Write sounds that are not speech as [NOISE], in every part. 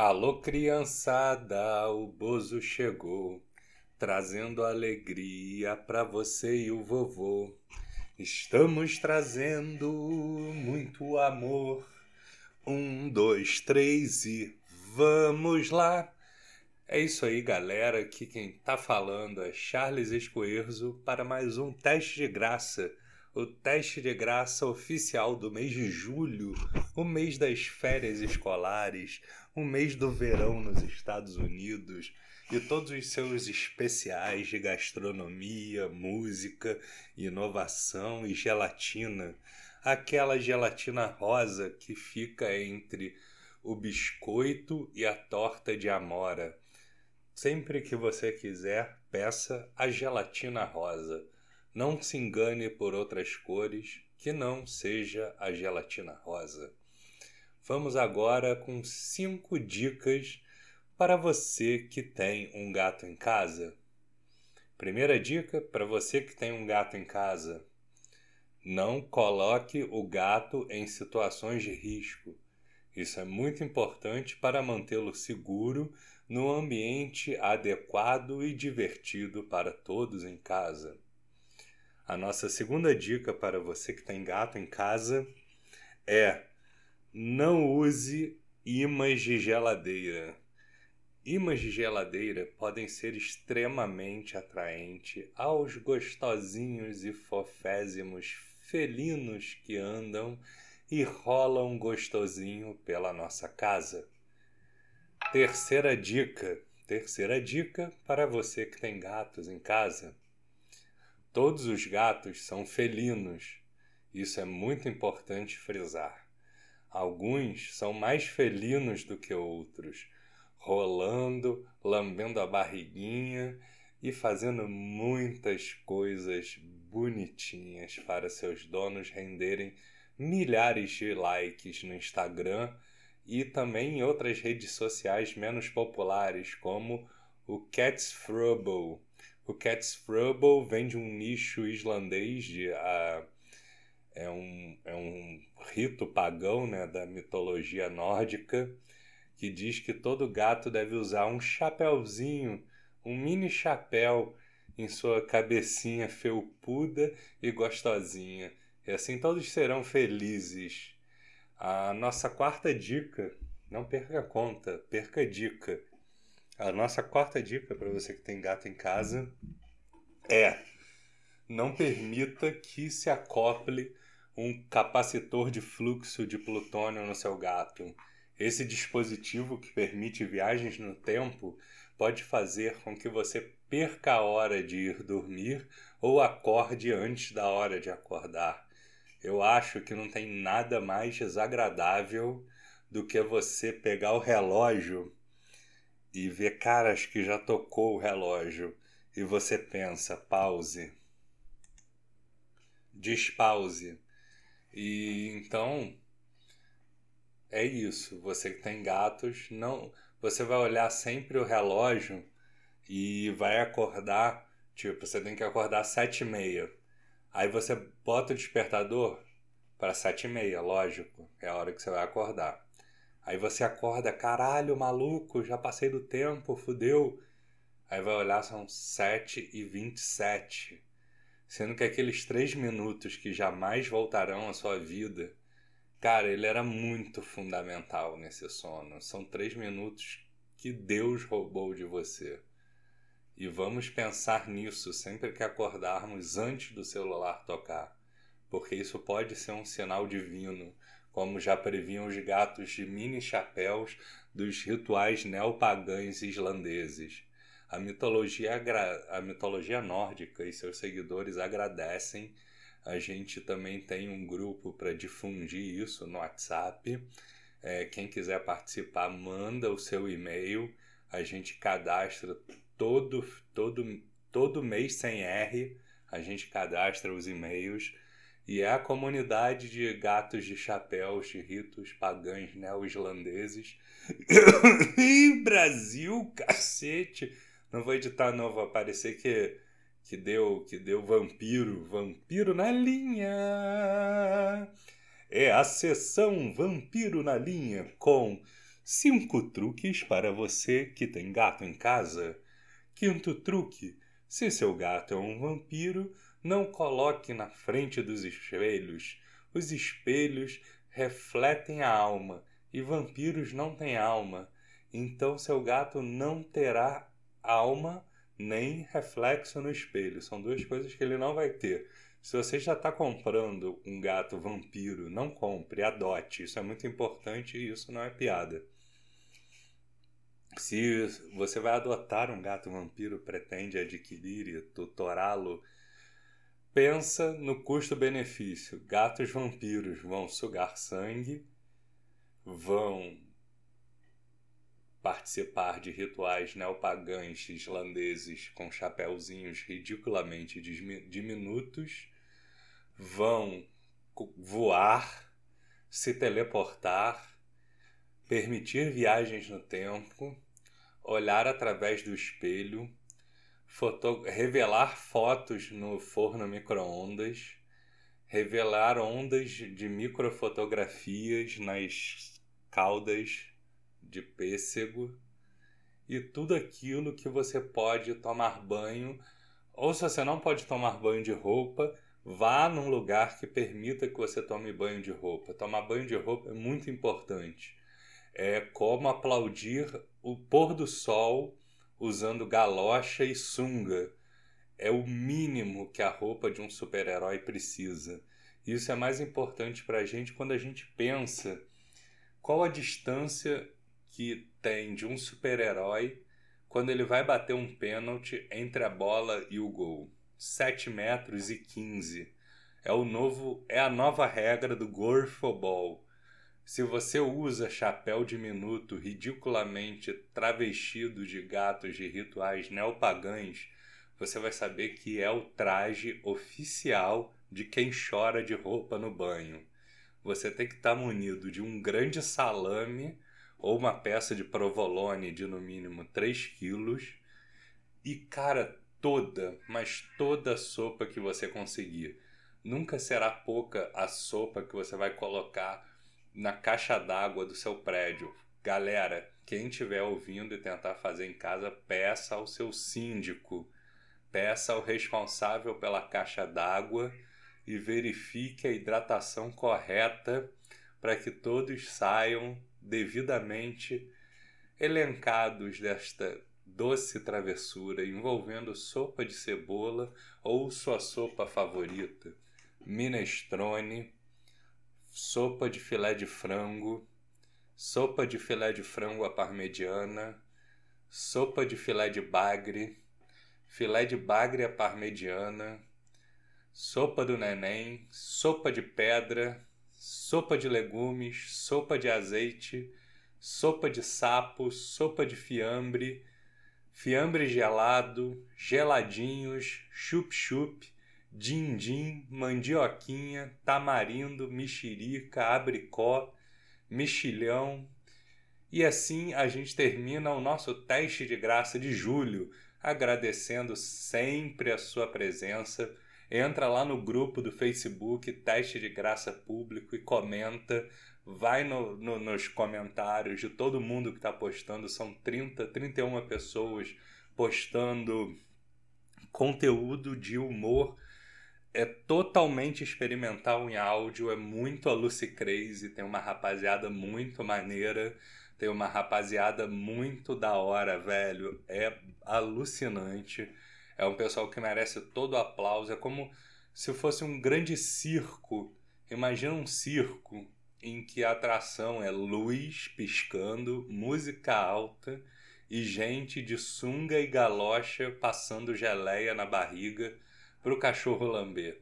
Alô, criançada, o Bozo chegou, trazendo alegria pra você e o vovô. Estamos trazendo muito amor. Um, dois, três e vamos lá! É isso aí, galera. Aqui quem tá falando é Charles Escoerzo para mais um teste de graça o teste de graça oficial do mês de julho, o mês das férias escolares, o mês do verão nos Estados Unidos e todos os seus especiais de gastronomia, música, inovação e gelatina. Aquela gelatina rosa que fica entre o biscoito e a torta de amora. Sempre que você quiser, peça a gelatina rosa. Não se engane por outras cores que não seja a gelatina rosa. Vamos agora com cinco dicas para você que tem um gato em casa. Primeira dica para você que tem um gato em casa: não coloque o gato em situações de risco. Isso é muito importante para mantê-lo seguro no ambiente adequado e divertido para todos em casa. A nossa segunda dica para você que tem gato em casa é não use imãs de geladeira. Imãs de geladeira podem ser extremamente atraentes aos gostosinhos e fofésimos felinos que andam e rolam gostosinho pela nossa casa. Terceira dica. Terceira dica para você que tem gatos em casa Todos os gatos são felinos. Isso é muito importante frisar. Alguns são mais felinos do que outros, rolando, lambendo a barriguinha e fazendo muitas coisas bonitinhas para seus donos renderem milhares de likes no Instagram e também em outras redes sociais menos populares, como o Cats Frubble, o Catsfrubble vem de um nicho islandês, de, uh, é, um, é um rito pagão né, da mitologia nórdica, que diz que todo gato deve usar um chapéuzinho, um mini chapéu em sua cabecinha felpuda e gostosinha. E assim todos serão felizes. A nossa quarta dica, não perca a conta, perca a dica a nossa quarta dica para você que tem gato em casa é não permita que se acople um capacitor de fluxo de plutônio no seu gato. Esse dispositivo que permite viagens no tempo pode fazer com que você perca a hora de ir dormir ou acorde antes da hora de acordar. Eu acho que não tem nada mais desagradável do que você pegar o relógio e vê caras que já tocou o relógio e você pensa, pause. Despause. E então é isso. Você que tem gatos, não, você vai olhar sempre o relógio e vai acordar, tipo, você tem que acordar sete e meia. Aí você bota o despertador para sete e meia, lógico, é a hora que você vai acordar. Aí você acorda, caralho, maluco, já passei do tempo, fudeu. Aí vai olhar, são 7 e 27. Sendo que aqueles 3 minutos que jamais voltarão à sua vida, cara, ele era muito fundamental nesse sono. São 3 minutos que Deus roubou de você. E vamos pensar nisso sempre que acordarmos antes do celular tocar, porque isso pode ser um sinal divino como já previam os gatos de mini chapéus dos rituais neopagães islandeses. A mitologia, a mitologia nórdica e seus seguidores agradecem. A gente também tem um grupo para difundir isso no WhatsApp. É, quem quiser participar, manda o seu e-mail. A gente cadastra todo, todo, todo mês sem R. A gente cadastra os e-mails e é a comunidade de gatos de chapéus de ritos pagãs neo-islandeses. [COUGHS] Ih, Brasil, cacete! Não vou editar, não, vai aparecer que, que, deu, que deu vampiro, vampiro na linha! É a sessão Vampiro na Linha com Cinco truques para você que tem gato em casa. Quinto truque: se seu gato é um vampiro, não coloque na frente dos espelhos. Os espelhos refletem a alma e vampiros não têm alma. Então seu gato não terá alma nem reflexo no espelho. São duas coisas que ele não vai ter. Se você já está comprando um gato vampiro, não compre, adote. Isso é muito importante e isso não é piada. Se você vai adotar um gato vampiro, pretende adquirir e tutorá-lo, pensa no custo-benefício. Gatos vampiros vão sugar sangue, vão participar de rituais neopagãs islandeses com chapéuzinhos ridiculamente diminutos, vão voar, se teleportar, permitir viagens no tempo, olhar através do espelho, foto revelar fotos no forno micro-ondas, revelar ondas de microfotografias nas caudas de pêssego e tudo aquilo que você pode tomar banho, ou se você não pode tomar banho de roupa, vá num lugar que permita que você tome banho de roupa. Tomar banho de roupa é muito importante. É como aplaudir o pôr do sol usando galocha e sunga. É o mínimo que a roupa de um super-herói precisa. Isso é mais importante para a gente quando a gente pensa qual a distância que tem de um super-herói quando ele vai bater um pênalti entre a bola e o gol. 7 metros e 15. É o novo é a nova regra do Gorfobol. Se você usa chapéu diminuto ridiculamente travestido de gatos de rituais neopagãs, você vai saber que é o traje oficial de quem chora de roupa no banho. Você tem que estar tá munido de um grande salame ou uma peça de provolone de no mínimo 3 quilos e, cara, toda, mas toda a sopa que você conseguir. Nunca será pouca a sopa que você vai colocar na caixa d'água do seu prédio. Galera, quem estiver ouvindo e tentar fazer em casa, peça ao seu síndico, peça ao responsável pela caixa d'água e verifique a hidratação correta para que todos saiam devidamente elencados desta doce travessura envolvendo sopa de cebola ou sua sopa favorita, minestrone, sopa de filé de frango, sopa de filé de frango à parmegiana, sopa de filé de bagre, filé de bagre à parmegiana, sopa do neném, sopa de pedra, sopa de legumes, sopa de azeite, sopa de sapo, sopa de fiambre, fiambre gelado, geladinhos, chup-chup, din-din, mandioquinha, tamarindo, mexerica, abricó, mexilhão. E assim a gente termina o nosso teste de graça de julho, agradecendo sempre a sua presença entra lá no grupo do Facebook, teste de graça público e comenta. Vai no, no, nos comentários de todo mundo que está postando, são 30, 31 pessoas postando conteúdo de humor. É totalmente experimental em áudio, é muito a Lucy Crazy, tem uma rapaziada muito maneira, tem uma rapaziada muito da hora, velho. É alucinante. É um pessoal que merece todo o aplauso. É como se fosse um grande circo. Imagina um circo em que a atração é luz piscando, música alta e gente de sunga e galocha passando geleia na barriga para o cachorro lamber.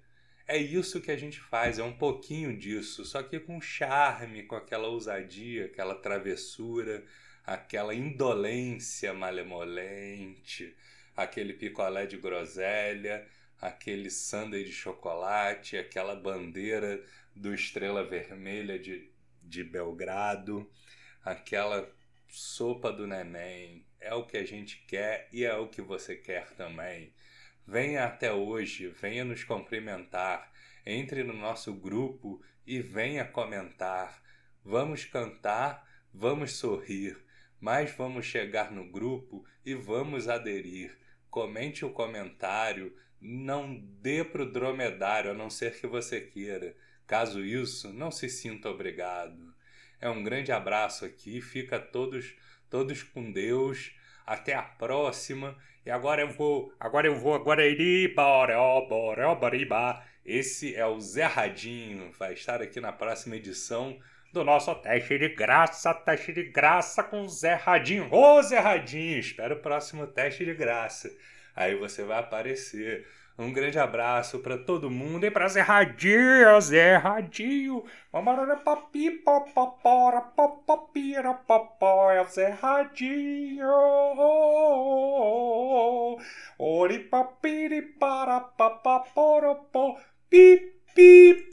É isso que a gente faz, é um pouquinho disso, só que com charme, com aquela ousadia, aquela travessura, aquela indolência malemolente, aquele picolé de groselha, aquele sundae de chocolate, aquela bandeira do Estrela Vermelha de, de Belgrado, aquela sopa do neném. É o que a gente quer e é o que você quer também. Venha até hoje, venha nos cumprimentar, entre no nosso grupo e venha comentar. Vamos cantar, Vamos sorrir, mas vamos chegar no grupo e vamos aderir. Comente o comentário, não dê para o dromedário, a não ser que você queira. Caso isso, não se sinta obrigado. É um grande abraço aqui, fica todos todos com Deus. Até a próxima. E agora eu vou, agora eu vou, agora ele, Esse é o Zé Radinho, vai estar aqui na próxima edição do nosso teste de graça, teste de graça com o Zé Radinho. Ô Zé Radinho, espero o próximo teste de graça. Aí você vai aparecer. Um grande abraço para todo mundo e para Zé Radinho, Zé Radinho. papi, papapora, papapira, papóia, Zé Radinho. Ori papiri para papaporo, pi, pi.